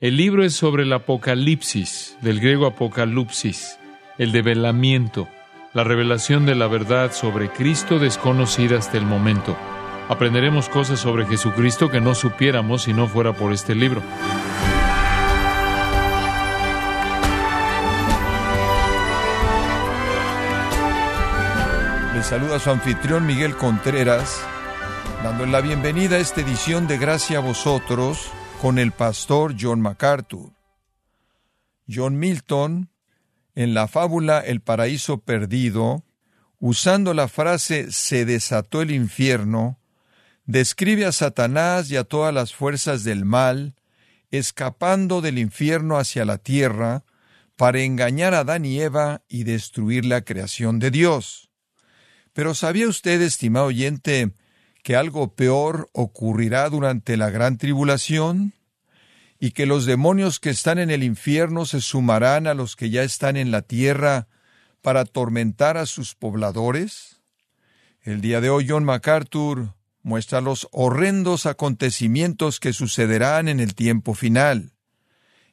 El libro es sobre el apocalipsis, del griego apocalipsis, el develamiento, la revelación de la verdad sobre Cristo desconocida hasta el momento. Aprenderemos cosas sobre Jesucristo que no supiéramos si no fuera por este libro. Le saluda su anfitrión Miguel Contreras, dándole la bienvenida a esta edición de Gracia a vosotros con el pastor John MacArthur. John Milton, en la fábula El paraíso perdido, usando la frase se desató el infierno, describe a Satanás y a todas las fuerzas del mal, escapando del infierno hacia la tierra, para engañar a Adán y Eva y destruir la creación de Dios. Pero ¿sabía usted, estimado oyente, que algo peor ocurrirá durante la gran tribulación? ¿Y que los demonios que están en el infierno se sumarán a los que ya están en la tierra para atormentar a sus pobladores? El día de hoy John MacArthur muestra los horrendos acontecimientos que sucederán en el tiempo final.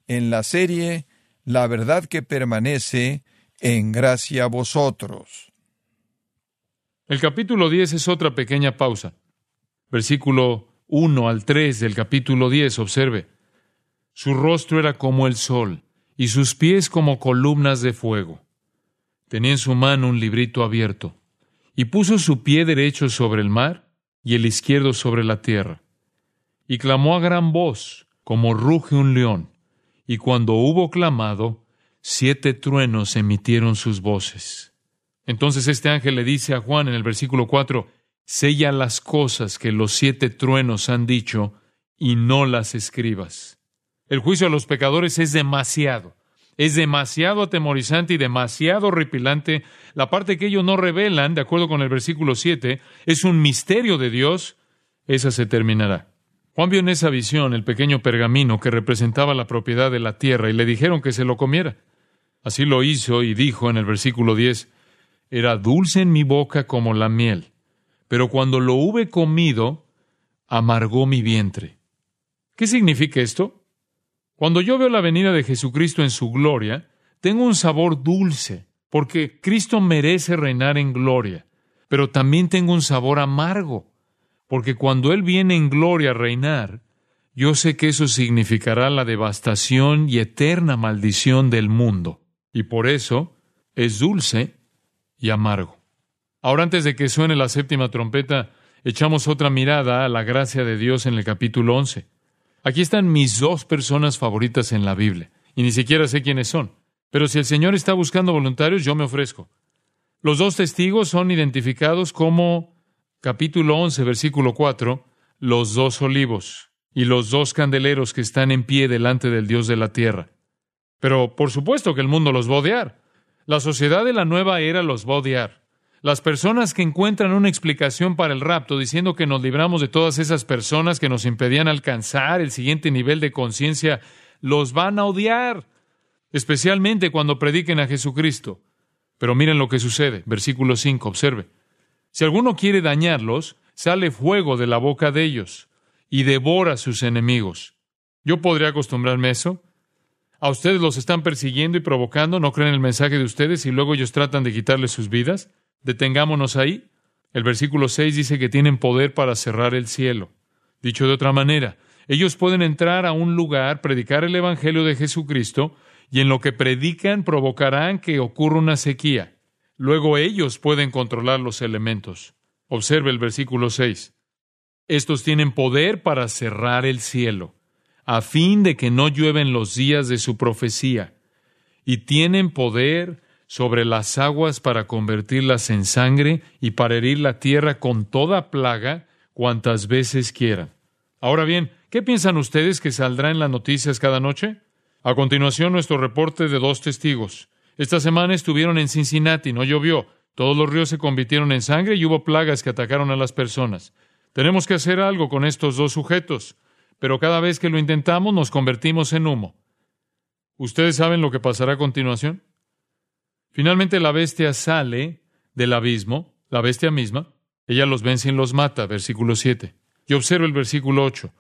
En la serie La verdad que permanece, en gracia a vosotros. El capítulo 10 es otra pequeña pausa. Versículo 1 al 3 del capítulo 10, observe. Su rostro era como el sol y sus pies como columnas de fuego. Tenía en su mano un librito abierto y puso su pie derecho sobre el mar y el izquierdo sobre la tierra. Y clamó a gran voz, como ruge un león, y cuando hubo clamado, siete truenos emitieron sus voces. Entonces este ángel le dice a Juan en el versículo 4, sella las cosas que los siete truenos han dicho y no las escribas. El juicio a los pecadores es demasiado, es demasiado atemorizante y demasiado horripilante. La parte que ellos no revelan, de acuerdo con el versículo 7, es un misterio de Dios, esa se terminará. Juan vio en esa visión el pequeño pergamino que representaba la propiedad de la tierra y le dijeron que se lo comiera. Así lo hizo y dijo en el versículo 10, era dulce en mi boca como la miel, pero cuando lo hube comido, amargó mi vientre. ¿Qué significa esto? Cuando yo veo la venida de Jesucristo en su gloria, tengo un sabor dulce, porque Cristo merece reinar en gloria, pero también tengo un sabor amargo, porque cuando Él viene en gloria a reinar, yo sé que eso significará la devastación y eterna maldición del mundo, y por eso es dulce y amargo. Ahora antes de que suene la séptima trompeta, echamos otra mirada a la gracia de Dios en el capítulo 11. Aquí están mis dos personas favoritas en la Biblia, y ni siquiera sé quiénes son. Pero si el Señor está buscando voluntarios, yo me ofrezco. Los dos testigos son identificados como capítulo 11, versículo 4, los dos olivos y los dos candeleros que están en pie delante del Dios de la tierra. Pero por supuesto que el mundo los va a odiar. La sociedad de la nueva era los va a odiar. Las personas que encuentran una explicación para el rapto diciendo que nos libramos de todas esas personas que nos impedían alcanzar el siguiente nivel de conciencia, los van a odiar, especialmente cuando prediquen a Jesucristo. Pero miren lo que sucede, versículo 5, observe. Si alguno quiere dañarlos, sale fuego de la boca de ellos y devora a sus enemigos. ¿Yo podría acostumbrarme a eso? A ustedes los están persiguiendo y provocando, no creen el mensaje de ustedes y luego ellos tratan de quitarles sus vidas. Detengámonos ahí. El versículo 6 dice que tienen poder para cerrar el cielo. Dicho de otra manera, ellos pueden entrar a un lugar, predicar el Evangelio de Jesucristo, y en lo que predican provocarán que ocurra una sequía. Luego ellos pueden controlar los elementos. Observe el versículo 6. Estos tienen poder para cerrar el cielo a fin de que no llueven los días de su profecía, y tienen poder sobre las aguas para convertirlas en sangre y para herir la tierra con toda plaga cuantas veces quieran. Ahora bien, ¿qué piensan ustedes que saldrá en las noticias cada noche? A continuación, nuestro reporte de dos testigos. Esta semana estuvieron en Cincinnati, no llovió, todos los ríos se convirtieron en sangre y hubo plagas que atacaron a las personas. Tenemos que hacer algo con estos dos sujetos pero cada vez que lo intentamos nos convertimos en humo. ¿Ustedes saben lo que pasará a continuación? Finalmente la bestia sale del abismo, la bestia misma, ella los vence y los mata, versículo 7. Y observa el versículo 8.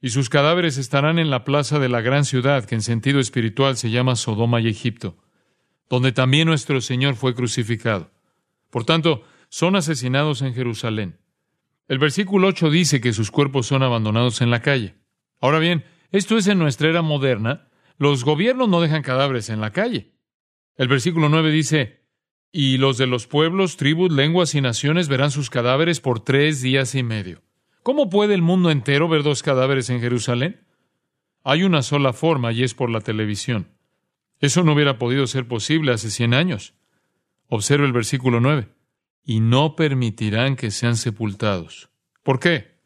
y sus cadáveres estarán en la plaza de la gran ciudad, que en sentido espiritual se llama Sodoma y Egipto, donde también nuestro Señor fue crucificado. Por tanto, son asesinados en Jerusalén. El versículo 8 dice que sus cuerpos son abandonados en la calle. Ahora bien, esto es en nuestra era moderna. Los gobiernos no dejan cadáveres en la calle. El versículo 9 dice, y los de los pueblos, tribus, lenguas y naciones verán sus cadáveres por tres días y medio. ¿Cómo puede el mundo entero ver dos cadáveres en Jerusalén? Hay una sola forma y es por la televisión. Eso no hubiera podido ser posible hace cien años. Observe el versículo 9. Y no permitirán que sean sepultados. ¿Por qué?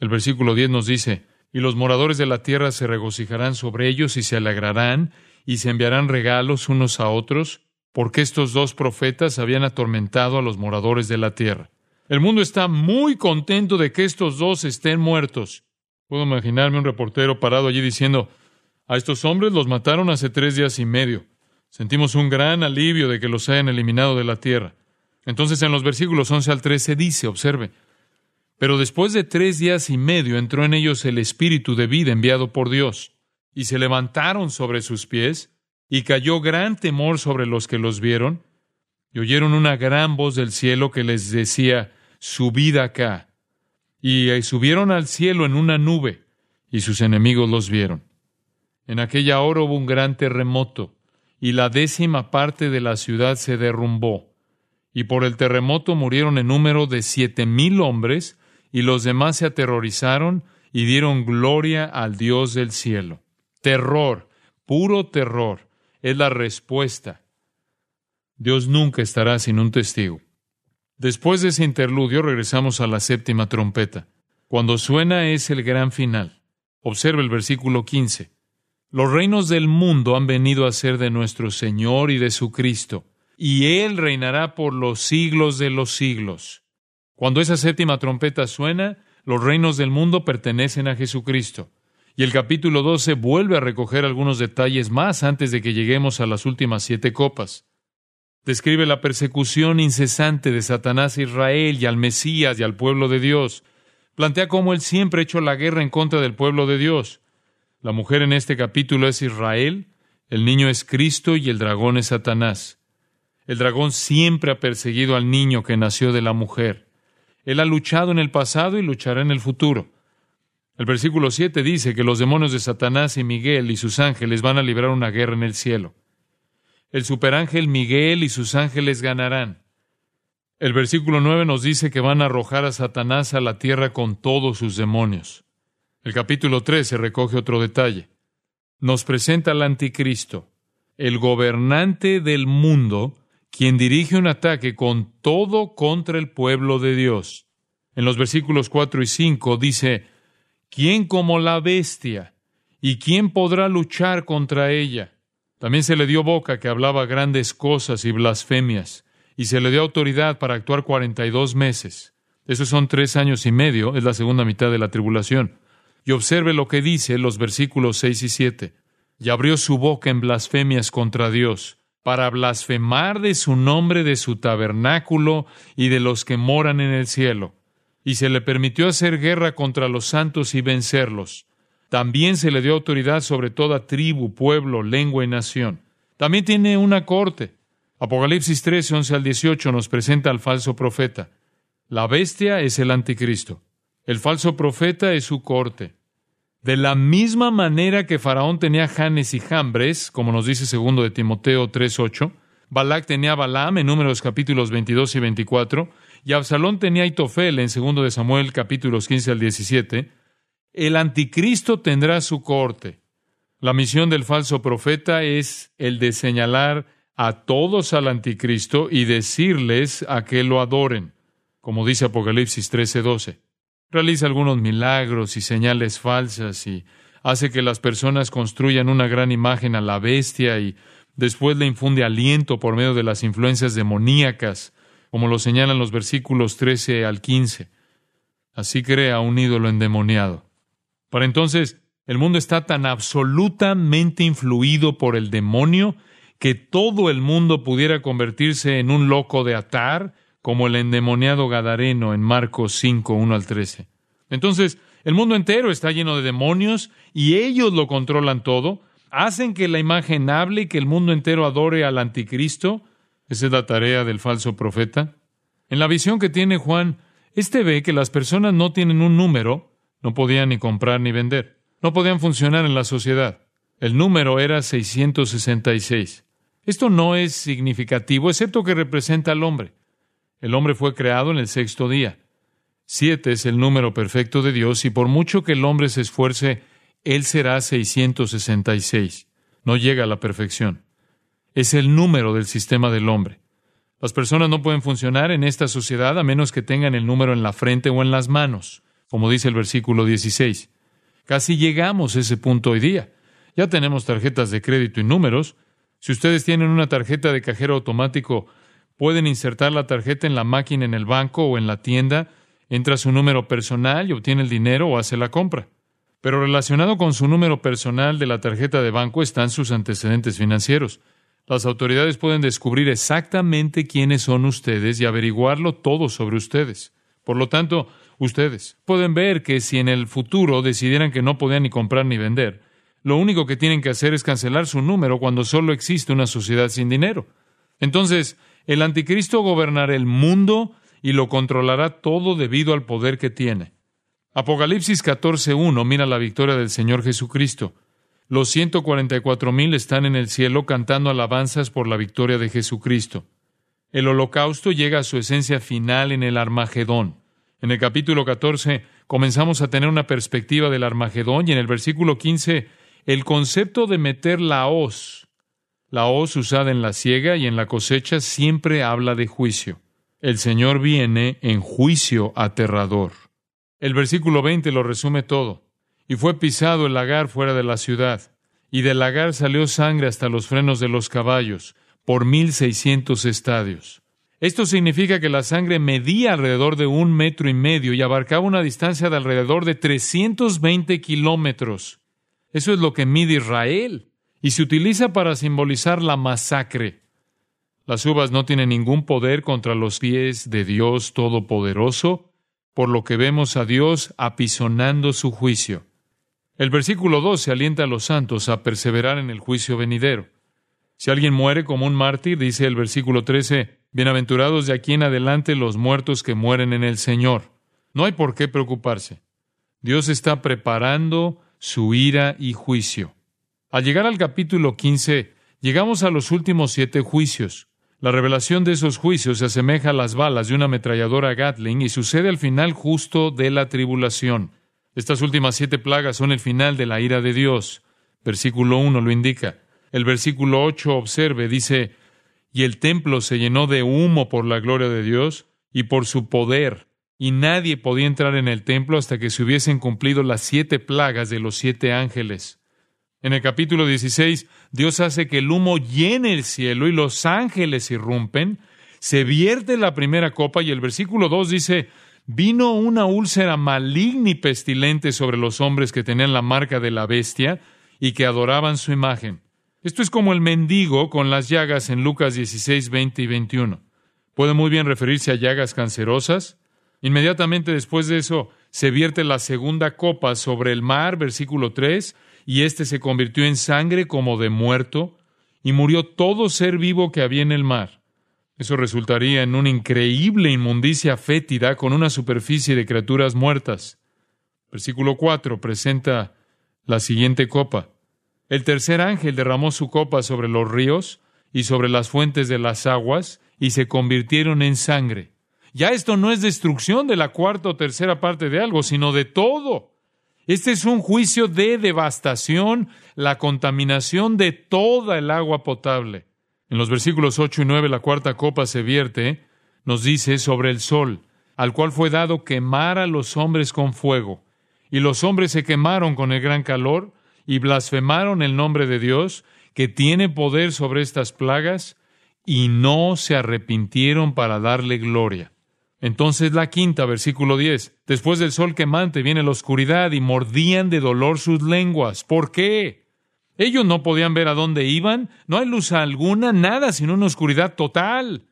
El versículo 10 nos dice, y los moradores de la tierra se regocijarán sobre ellos y se alegrarán y se enviarán regalos unos a otros, porque estos dos profetas habían atormentado a los moradores de la tierra. El mundo está muy contento de que estos dos estén muertos. Puedo imaginarme un reportero parado allí diciendo, a estos hombres los mataron hace tres días y medio. Sentimos un gran alivio de que los hayan eliminado de la tierra. Entonces en los versículos 11 al 13 dice, observe, pero después de tres días y medio entró en ellos el espíritu de vida enviado por Dios, y se levantaron sobre sus pies, y cayó gran temor sobre los que los vieron, y oyeron una gran voz del cielo que les decía, subid acá. Y eh, subieron al cielo en una nube, y sus enemigos los vieron. En aquella hora hubo un gran terremoto, y la décima parte de la ciudad se derrumbó. Y por el terremoto murieron en número de siete mil hombres, y los demás se aterrorizaron y dieron gloria al Dios del cielo. Terror, puro terror, es la respuesta. Dios nunca estará sin un testigo. Después de ese interludio regresamos a la séptima trompeta. Cuando suena es el gran final. Observe el versículo 15. Los reinos del mundo han venido a ser de nuestro Señor y de su Cristo, y Él reinará por los siglos de los siglos. Cuando esa séptima trompeta suena, los reinos del mundo pertenecen a Jesucristo. Y el capítulo 12 vuelve a recoger algunos detalles más antes de que lleguemos a las últimas siete copas. Describe la persecución incesante de Satanás a Israel y al Mesías y al pueblo de Dios. Plantea cómo él siempre ha hecho la guerra en contra del pueblo de Dios. La mujer en este capítulo es Israel, el niño es Cristo y el dragón es Satanás. El dragón siempre ha perseguido al niño que nació de la mujer. Él ha luchado en el pasado y luchará en el futuro. El versículo 7 dice que los demonios de Satanás y Miguel y sus ángeles van a librar una guerra en el cielo el superángel Miguel y sus ángeles ganarán. El versículo 9 nos dice que van a arrojar a Satanás a la tierra con todos sus demonios. El capítulo 13 recoge otro detalle. Nos presenta al anticristo, el gobernante del mundo, quien dirige un ataque con todo contra el pueblo de Dios. En los versículos 4 y 5 dice, ¿quién como la bestia? ¿Y quién podrá luchar contra ella? También se le dio boca que hablaba grandes cosas y blasfemias, y se le dio autoridad para actuar cuarenta y dos meses. Esos son tres años y medio, es la segunda mitad de la tribulación. Y observe lo que dice los versículos seis y siete. Y abrió su boca en blasfemias contra Dios, para blasfemar de su nombre, de su tabernáculo y de los que moran en el cielo. Y se le permitió hacer guerra contra los santos y vencerlos también se le dio autoridad sobre toda tribu, pueblo, lengua y nación. También tiene una corte. Apocalipsis 13, 11 al 18 nos presenta al falso profeta. La bestia es el anticristo. El falso profeta es su corte. De la misma manera que Faraón tenía Janes y Jambres, como nos dice segundo de Timoteo 3.8, Balac tenía Balaam en números capítulos 22 y 24, y Absalón tenía Itofel en segundo de Samuel capítulos 15 al 17, el anticristo tendrá su corte. La misión del falso profeta es el de señalar a todos al anticristo y decirles a que lo adoren, como dice Apocalipsis 13:12. Realiza algunos milagros y señales falsas y hace que las personas construyan una gran imagen a la bestia y después le infunde aliento por medio de las influencias demoníacas, como lo señalan los versículos 13 al 15. Así crea un ídolo endemoniado. Para entonces, el mundo está tan absolutamente influido por el demonio que todo el mundo pudiera convertirse en un loco de atar, como el endemoniado Gadareno en Marcos 5, 1 al 13. Entonces, El mundo entero está lleno de demonios y ellos lo controlan todo. Hacen que la imagen hable y que el mundo entero adore al anticristo. Esa es la tarea del falso profeta. En la visión que tiene Juan, este ve que las personas no tienen un número, no podían ni comprar ni vender, no podían funcionar en la sociedad. El número era 666. Esto no es significativo, excepto que representa al hombre. El hombre fue creado en el sexto día. Siete es el número perfecto de Dios y por mucho que el hombre se esfuerce, él será 666. No llega a la perfección. Es el número del sistema del hombre. Las personas no pueden funcionar en esta sociedad a menos que tengan el número en la frente o en las manos, como dice el versículo 16. Casi llegamos a ese punto hoy día. Ya tenemos tarjetas de crédito y números. Si ustedes tienen una tarjeta de cajero automático, pueden insertar la tarjeta en la máquina en el banco o en la tienda entra su número personal y obtiene el dinero o hace la compra. Pero relacionado con su número personal de la tarjeta de banco están sus antecedentes financieros. Las autoridades pueden descubrir exactamente quiénes son ustedes y averiguarlo todo sobre ustedes. Por lo tanto, ustedes pueden ver que si en el futuro decidieran que no podían ni comprar ni vender, lo único que tienen que hacer es cancelar su número cuando solo existe una sociedad sin dinero. Entonces, el anticristo gobernará el mundo y lo controlará todo debido al poder que tiene. Apocalipsis 14.1 mira la victoria del Señor Jesucristo. Los 144 mil están en el cielo cantando alabanzas por la victoria de Jesucristo. El holocausto llega a su esencia final en el Armagedón. En el capítulo 14 comenzamos a tener una perspectiva del Armagedón y en el versículo 15 el concepto de meter la hoz. La hoz usada en la siega y en la cosecha siempre habla de juicio. El Señor viene en juicio aterrador. El versículo 20 lo resume todo. Y fue pisado el lagar fuera de la ciudad, y del lagar salió sangre hasta los frenos de los caballos, por mil seiscientos estadios. Esto significa que la sangre medía alrededor de un metro y medio y abarcaba una distancia de alrededor de 320 kilómetros. Eso es lo que mide Israel, y se utiliza para simbolizar la masacre. Las uvas no tienen ningún poder contra los pies de Dios Todopoderoso, por lo que vemos a Dios apisonando su juicio. El versículo 12 alienta a los santos a perseverar en el juicio venidero. Si alguien muere como un mártir, dice el versículo 13, bienaventurados de aquí en adelante los muertos que mueren en el Señor. No hay por qué preocuparse. Dios está preparando su ira y juicio. Al llegar al capítulo 15, llegamos a los últimos siete juicios. La revelación de esos juicios se asemeja a las balas de una ametralladora Gatling y sucede al final justo de la tribulación. Estas últimas siete plagas son el final de la ira de Dios. Versículo 1 lo indica. El versículo 8 observe, dice, y el templo se llenó de humo por la gloria de Dios y por su poder, y nadie podía entrar en el templo hasta que se hubiesen cumplido las siete plagas de los siete ángeles. En el capítulo 16, Dios hace que el humo llene el cielo y los ángeles irrumpen. Se vierte la primera copa y el versículo 2 dice, vino una úlcera maligna y pestilente sobre los hombres que tenían la marca de la bestia y que adoraban su imagen. Esto es como el mendigo con las llagas en Lucas 16, 20 y 21. Puede muy bien referirse a llagas cancerosas. Inmediatamente después de eso, se vierte la segunda copa sobre el mar, versículo 3, y éste se convirtió en sangre como de muerto, y murió todo ser vivo que había en el mar. Eso resultaría en una increíble inmundicia fétida con una superficie de criaturas muertas. Versículo 4 presenta la siguiente copa. El tercer ángel derramó su copa sobre los ríos y sobre las fuentes de las aguas, y se convirtieron en sangre. Ya esto no es destrucción de la cuarta o tercera parte de algo, sino de todo. Este es un juicio de devastación, la contaminación de toda el agua potable. En los versículos 8 y 9 la cuarta copa se vierte, nos dice sobre el sol, al cual fue dado quemar a los hombres con fuego. Y los hombres se quemaron con el gran calor y blasfemaron el nombre de Dios, que tiene poder sobre estas plagas, y no se arrepintieron para darle gloria. Entonces la quinta, versículo 10. Después del sol quemante viene la oscuridad y mordían de dolor sus lenguas. ¿Por qué? Ellos no podían ver a dónde iban, no hay luz alguna, nada sino una oscuridad total.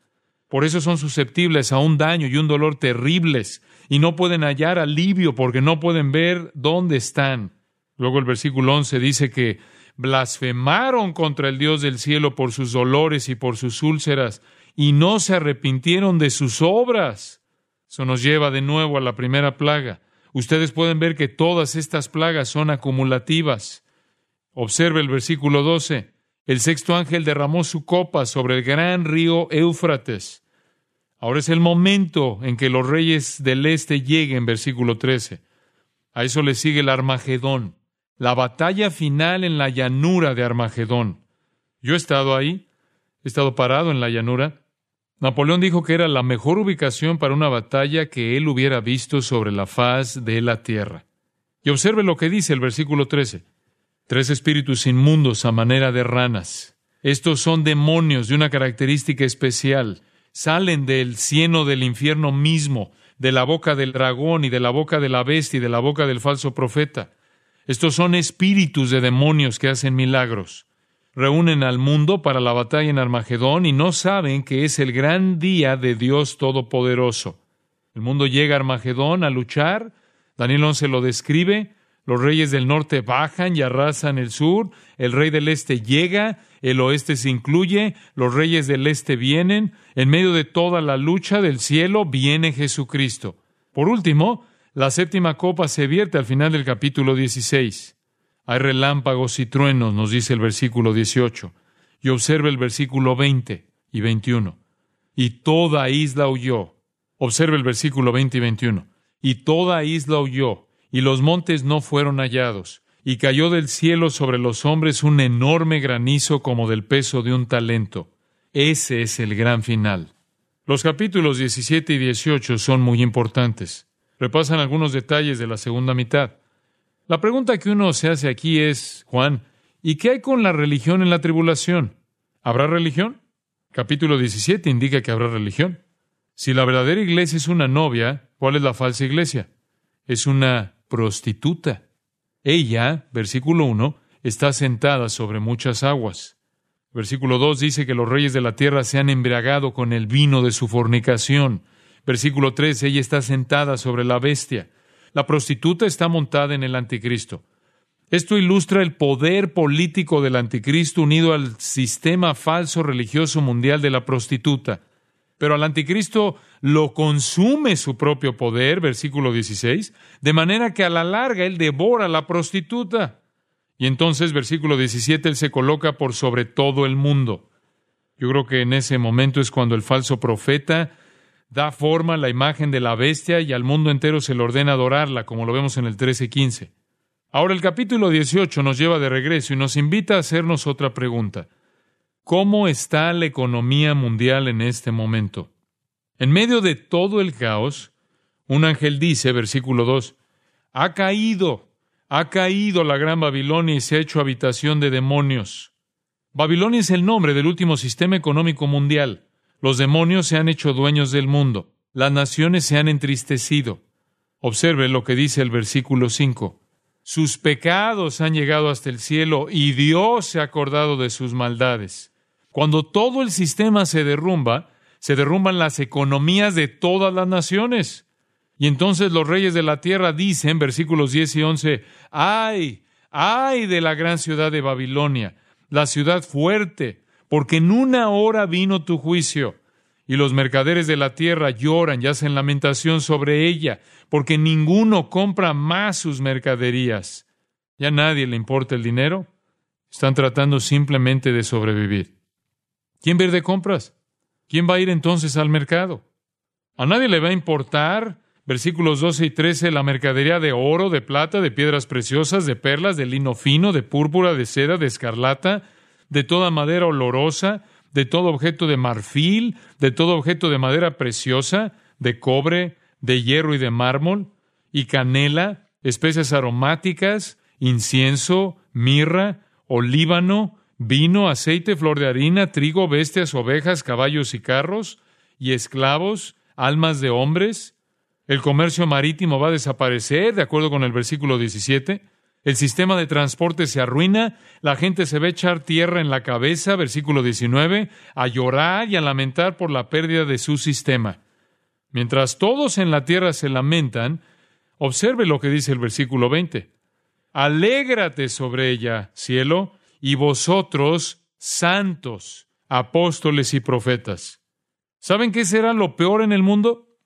Por eso son susceptibles a un daño y un dolor terribles, y no pueden hallar alivio porque no pueden ver dónde están. Luego el versículo 11 dice que blasfemaron contra el Dios del cielo por sus dolores y por sus úlceras y no se arrepintieron de sus obras. Eso nos lleva de nuevo a la primera plaga. Ustedes pueden ver que todas estas plagas son acumulativas. Observe el versículo 12. El sexto ángel derramó su copa sobre el gran río Éufrates. Ahora es el momento en que los reyes del este lleguen, versículo 13. A eso le sigue el Armagedón, la batalla final en la llanura de Armagedón. Yo he estado ahí, he estado parado en la llanura. Napoleón dijo que era la mejor ubicación para una batalla que él hubiera visto sobre la faz de la tierra. Y observe lo que dice el versículo 13. Tres espíritus inmundos a manera de ranas. Estos son demonios de una característica especial salen del cieno del infierno mismo, de la boca del dragón y de la boca de la bestia y de la boca del falso profeta. Estos son espíritus de demonios que hacen milagros. Reúnen al mundo para la batalla en Armagedón y no saben que es el gran día de Dios Todopoderoso. El mundo llega a Armagedón a luchar. Daniel 11 lo describe. Los reyes del norte bajan y arrasan el sur. El rey del este llega el oeste se incluye, los reyes del este vienen, en medio de toda la lucha del cielo viene Jesucristo. Por último, la séptima copa se vierte al final del capítulo 16. Hay relámpagos y truenos, nos dice el versículo 18, y observe el versículo 20 y 21. Y toda isla huyó. Observe el versículo 20 y 21. Y toda isla huyó, y los montes no fueron hallados y cayó del cielo sobre los hombres un enorme granizo como del peso de un talento. Ese es el gran final. Los capítulos 17 y 18 son muy importantes. Repasan algunos detalles de la segunda mitad. La pregunta que uno se hace aquí es, Juan, ¿y qué hay con la religión en la tribulación? ¿Habrá religión? Capítulo 17 indica que habrá religión. Si la verdadera iglesia es una novia, ¿cuál es la falsa iglesia? Es una prostituta. Ella, versículo 1, está sentada sobre muchas aguas. Versículo 2 dice que los reyes de la tierra se han embriagado con el vino de su fornicación. Versículo 3, ella está sentada sobre la bestia. La prostituta está montada en el anticristo. Esto ilustra el poder político del anticristo unido al sistema falso religioso mundial de la prostituta. Pero al anticristo lo consume su propio poder, versículo 16, de manera que a la larga él devora a la prostituta. Y entonces, versículo 17, él se coloca por sobre todo el mundo. Yo creo que en ese momento es cuando el falso profeta da forma a la imagen de la bestia y al mundo entero se le ordena adorarla, como lo vemos en el 13-15. Ahora el capítulo 18 nos lleva de regreso y nos invita a hacernos otra pregunta. ¿Cómo está la economía mundial en este momento? En medio de todo el caos, un ángel dice, versículo 2, ha caído, ha caído la gran Babilonia y se ha hecho habitación de demonios. Babilonia es el nombre del último sistema económico mundial. Los demonios se han hecho dueños del mundo. Las naciones se han entristecido. Observe lo que dice el versículo 5. Sus pecados han llegado hasta el cielo y Dios se ha acordado de sus maldades. Cuando todo el sistema se derrumba, se derrumban las economías de todas las naciones. Y entonces los reyes de la tierra dicen, versículos 10 y 11, ay, ay de la gran ciudad de Babilonia, la ciudad fuerte, porque en una hora vino tu juicio. Y los mercaderes de la tierra lloran y hacen lamentación sobre ella, porque ninguno compra más sus mercaderías. Ya nadie le importa el dinero. Están tratando simplemente de sobrevivir. ¿Quién ver de compras? ¿Quién va a ir entonces al mercado? A nadie le va a importar, versículos 12 y 13, la mercadería de oro, de plata, de piedras preciosas, de perlas, de lino fino, de púrpura, de seda, de escarlata, de toda madera olorosa, de todo objeto de marfil, de todo objeto de madera preciosa, de cobre, de hierro y de mármol, y canela, especias aromáticas, incienso, mirra, olíbano, vino, aceite, flor de harina, trigo, bestias, ovejas, caballos y carros, y esclavos, almas de hombres. El comercio marítimo va a desaparecer, de acuerdo con el versículo 17. El sistema de transporte se arruina, la gente se a echar tierra en la cabeza, versículo 19, a llorar y a lamentar por la pérdida de su sistema. Mientras todos en la tierra se lamentan, observe lo que dice el versículo 20. Alégrate sobre ella, cielo, y vosotros, santos, apóstoles y profetas. ¿Saben qué será lo peor en el mundo?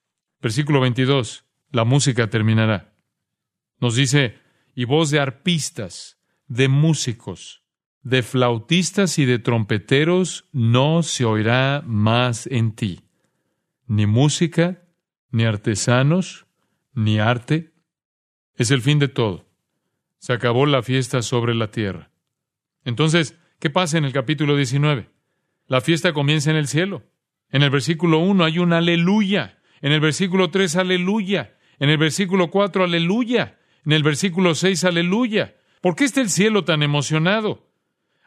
Versículo 22. La música terminará. Nos dice, y voz de arpistas, de músicos, de flautistas y de trompeteros no se oirá más en ti. Ni música, ni artesanos, ni arte. Es el fin de todo. Se acabó la fiesta sobre la tierra. Entonces, ¿qué pasa en el capítulo 19? La fiesta comienza en el cielo. En el versículo 1 hay un aleluya. En el versículo 3, aleluya. En el versículo 4, aleluya. En el versículo 6, aleluya. ¿Por qué está el cielo tan emocionado?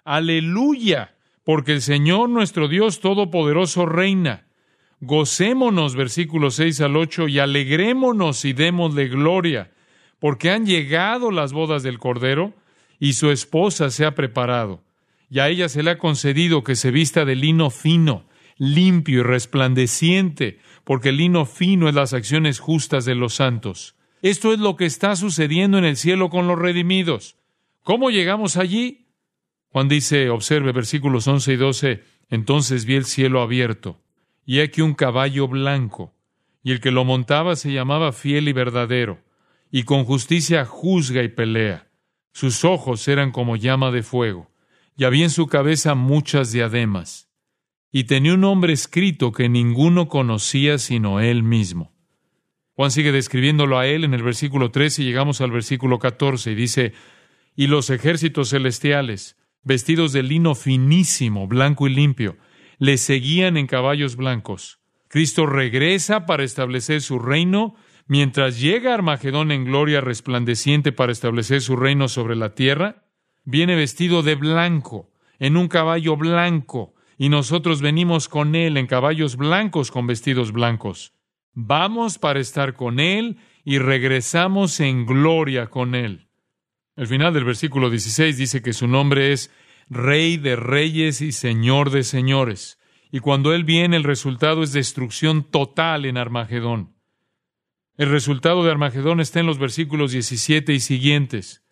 Aleluya, porque el Señor nuestro Dios Todopoderoso reina. Gocémonos, versículos 6 al 8, y alegrémonos y démosle gloria, porque han llegado las bodas del Cordero, y su esposa se ha preparado, y a ella se le ha concedido que se vista de lino fino, limpio y resplandeciente, porque el lino fino es las acciones justas de los santos. Esto es lo que está sucediendo en el cielo con los redimidos. ¿Cómo llegamos allí? Juan dice, observe versículos 11 y 12, entonces vi el cielo abierto, y aquí un caballo blanco, y el que lo montaba se llamaba fiel y verdadero, y con justicia juzga y pelea. Sus ojos eran como llama de fuego, y había en su cabeza muchas diademas, y tenía un nombre escrito que ninguno conocía sino él mismo. Juan sigue describiéndolo a él en el versículo 13 y llegamos al versículo 14 y dice, y los ejércitos celestiales, vestidos de lino finísimo, blanco y limpio, le seguían en caballos blancos. Cristo regresa para establecer su reino, mientras llega Armagedón en gloria resplandeciente para establecer su reino sobre la tierra, viene vestido de blanco, en un caballo blanco, y nosotros venimos con él en caballos blancos con vestidos blancos. Vamos para estar con él y regresamos en gloria con él. El final del versículo 16 dice que su nombre es Rey de Reyes y Señor de Señores. Y cuando Él viene, el resultado es destrucción total en Armagedón. El resultado de Armagedón está en los versículos 17 y siguientes.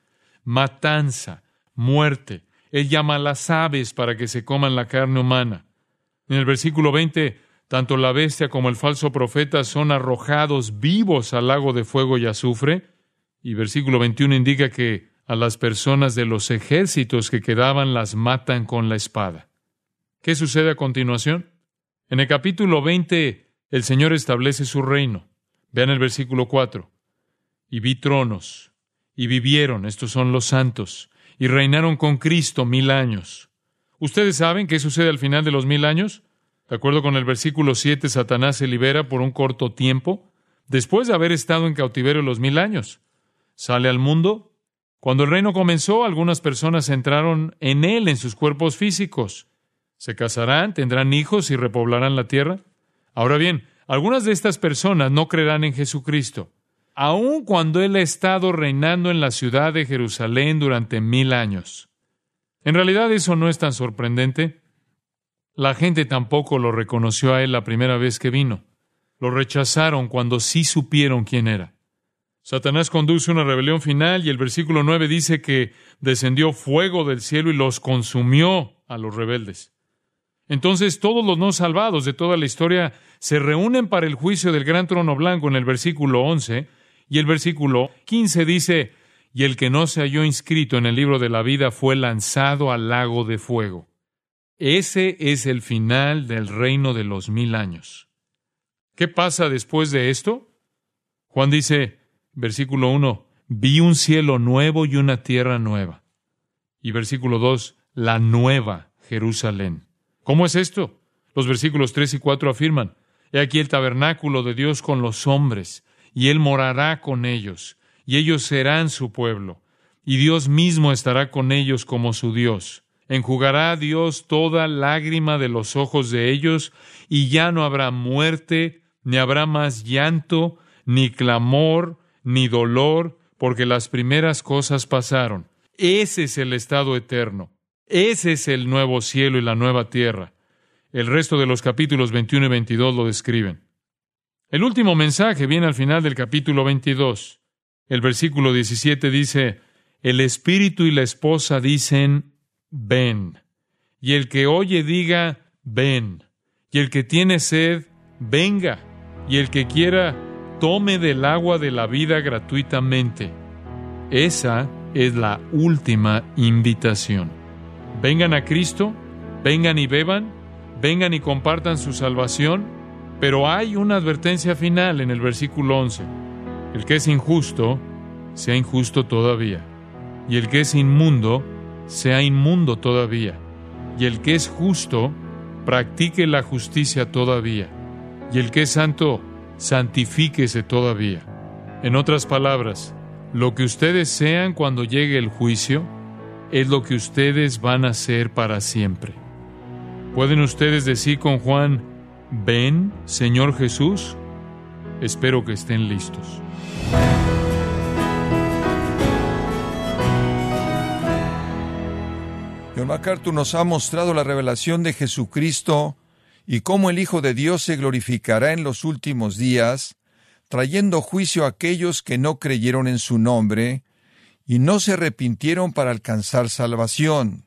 Matanza, muerte. Él llama a las aves para que se coman la carne humana. En el versículo 20, tanto la bestia como el falso profeta son arrojados vivos al lago de fuego y azufre. Y versículo 21 indica que a las personas de los ejércitos que quedaban las matan con la espada. ¿Qué sucede a continuación? En el capítulo 20 el Señor establece su reino. Vean el versículo 4. Y vi tronos, y vivieron, estos son los santos, y reinaron con Cristo mil años. ¿Ustedes saben qué sucede al final de los mil años? De acuerdo con el versículo 7, Satanás se libera por un corto tiempo, después de haber estado en cautiverio los mil años. Sale al mundo, cuando el reino comenzó, algunas personas entraron en él en sus cuerpos físicos. Se casarán, tendrán hijos y repoblarán la tierra. Ahora bien, algunas de estas personas no creerán en Jesucristo, aun cuando Él ha estado reinando en la ciudad de Jerusalén durante mil años. En realidad eso no es tan sorprendente. La gente tampoco lo reconoció a Él la primera vez que vino. Lo rechazaron cuando sí supieron quién era. Satanás conduce una rebelión final y el versículo 9 dice que descendió fuego del cielo y los consumió a los rebeldes. Entonces todos los no salvados de toda la historia se reúnen para el juicio del gran trono blanco en el versículo 11 y el versículo 15 dice, y el que no se halló inscrito en el libro de la vida fue lanzado al lago de fuego. Ese es el final del reino de los mil años. ¿Qué pasa después de esto? Juan dice, Versículo 1, vi un cielo nuevo y una tierra nueva. Y versículo 2, la nueva Jerusalén. ¿Cómo es esto? Los versículos 3 y 4 afirman, He aquí el tabernáculo de Dios con los hombres, y Él morará con ellos, y ellos serán su pueblo, y Dios mismo estará con ellos como su Dios. Enjugará Dios toda lágrima de los ojos de ellos, y ya no habrá muerte, ni habrá más llanto, ni clamor, ni dolor, porque las primeras cosas pasaron. Ese es el estado eterno. Ese es el nuevo cielo y la nueva tierra. El resto de los capítulos 21 y 22 lo describen. El último mensaje viene al final del capítulo 22. El versículo 17 dice, el espíritu y la esposa dicen, ven. Y el que oye diga, ven. Y el que tiene sed, venga. Y el que quiera, tome del agua de la vida gratuitamente. Esa es la última invitación. Vengan a Cristo, vengan y beban, vengan y compartan su salvación pero hay una advertencia final en el versículo 11. El que es injusto, sea injusto todavía. Y el que es inmundo, sea inmundo todavía. Y el que es justo, practique la justicia todavía. Y el que es santo, santifíquese todavía. En otras palabras, lo que ustedes sean cuando llegue el juicio, es lo que ustedes van a ser para siempre. ¿Pueden ustedes decir con Juan, Ven, Señor Jesús. Espero que estén listos. John MacArthur nos ha mostrado la revelación de Jesucristo y cómo el Hijo de Dios se glorificará en los últimos días, trayendo juicio a aquellos que no creyeron en su nombre y no se arrepintieron para alcanzar salvación.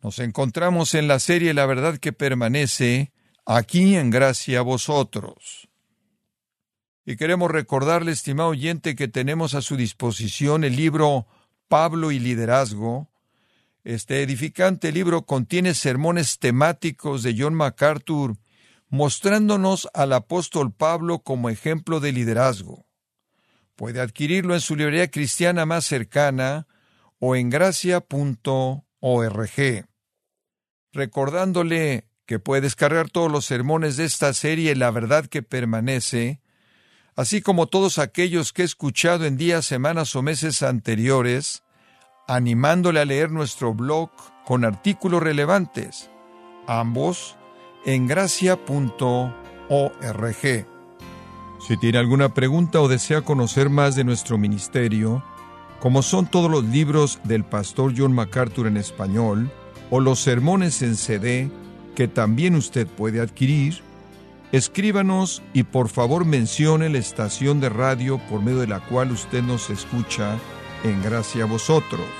Nos encontramos en la serie La verdad que permanece, aquí en gracia a vosotros. Y queremos recordarle, estimado oyente, que tenemos a su disposición el libro Pablo y Liderazgo. Este edificante libro contiene sermones temáticos de John MacArthur, mostrándonos al apóstol Pablo como ejemplo de liderazgo. Puede adquirirlo en su librería cristiana más cercana o en gracia.org. Recordándole que puede descargar todos los sermones de esta serie La verdad que permanece, así como todos aquellos que he escuchado en días, semanas o meses anteriores, animándole a leer nuestro blog con artículos relevantes, ambos en gracia.org. Si tiene alguna pregunta o desea conocer más de nuestro ministerio, como son todos los libros del pastor John MacArthur en español o los sermones en CD, que también usted puede adquirir, escríbanos y por favor mencione la estación de radio por medio de la cual usted nos escucha en gracia a vosotros.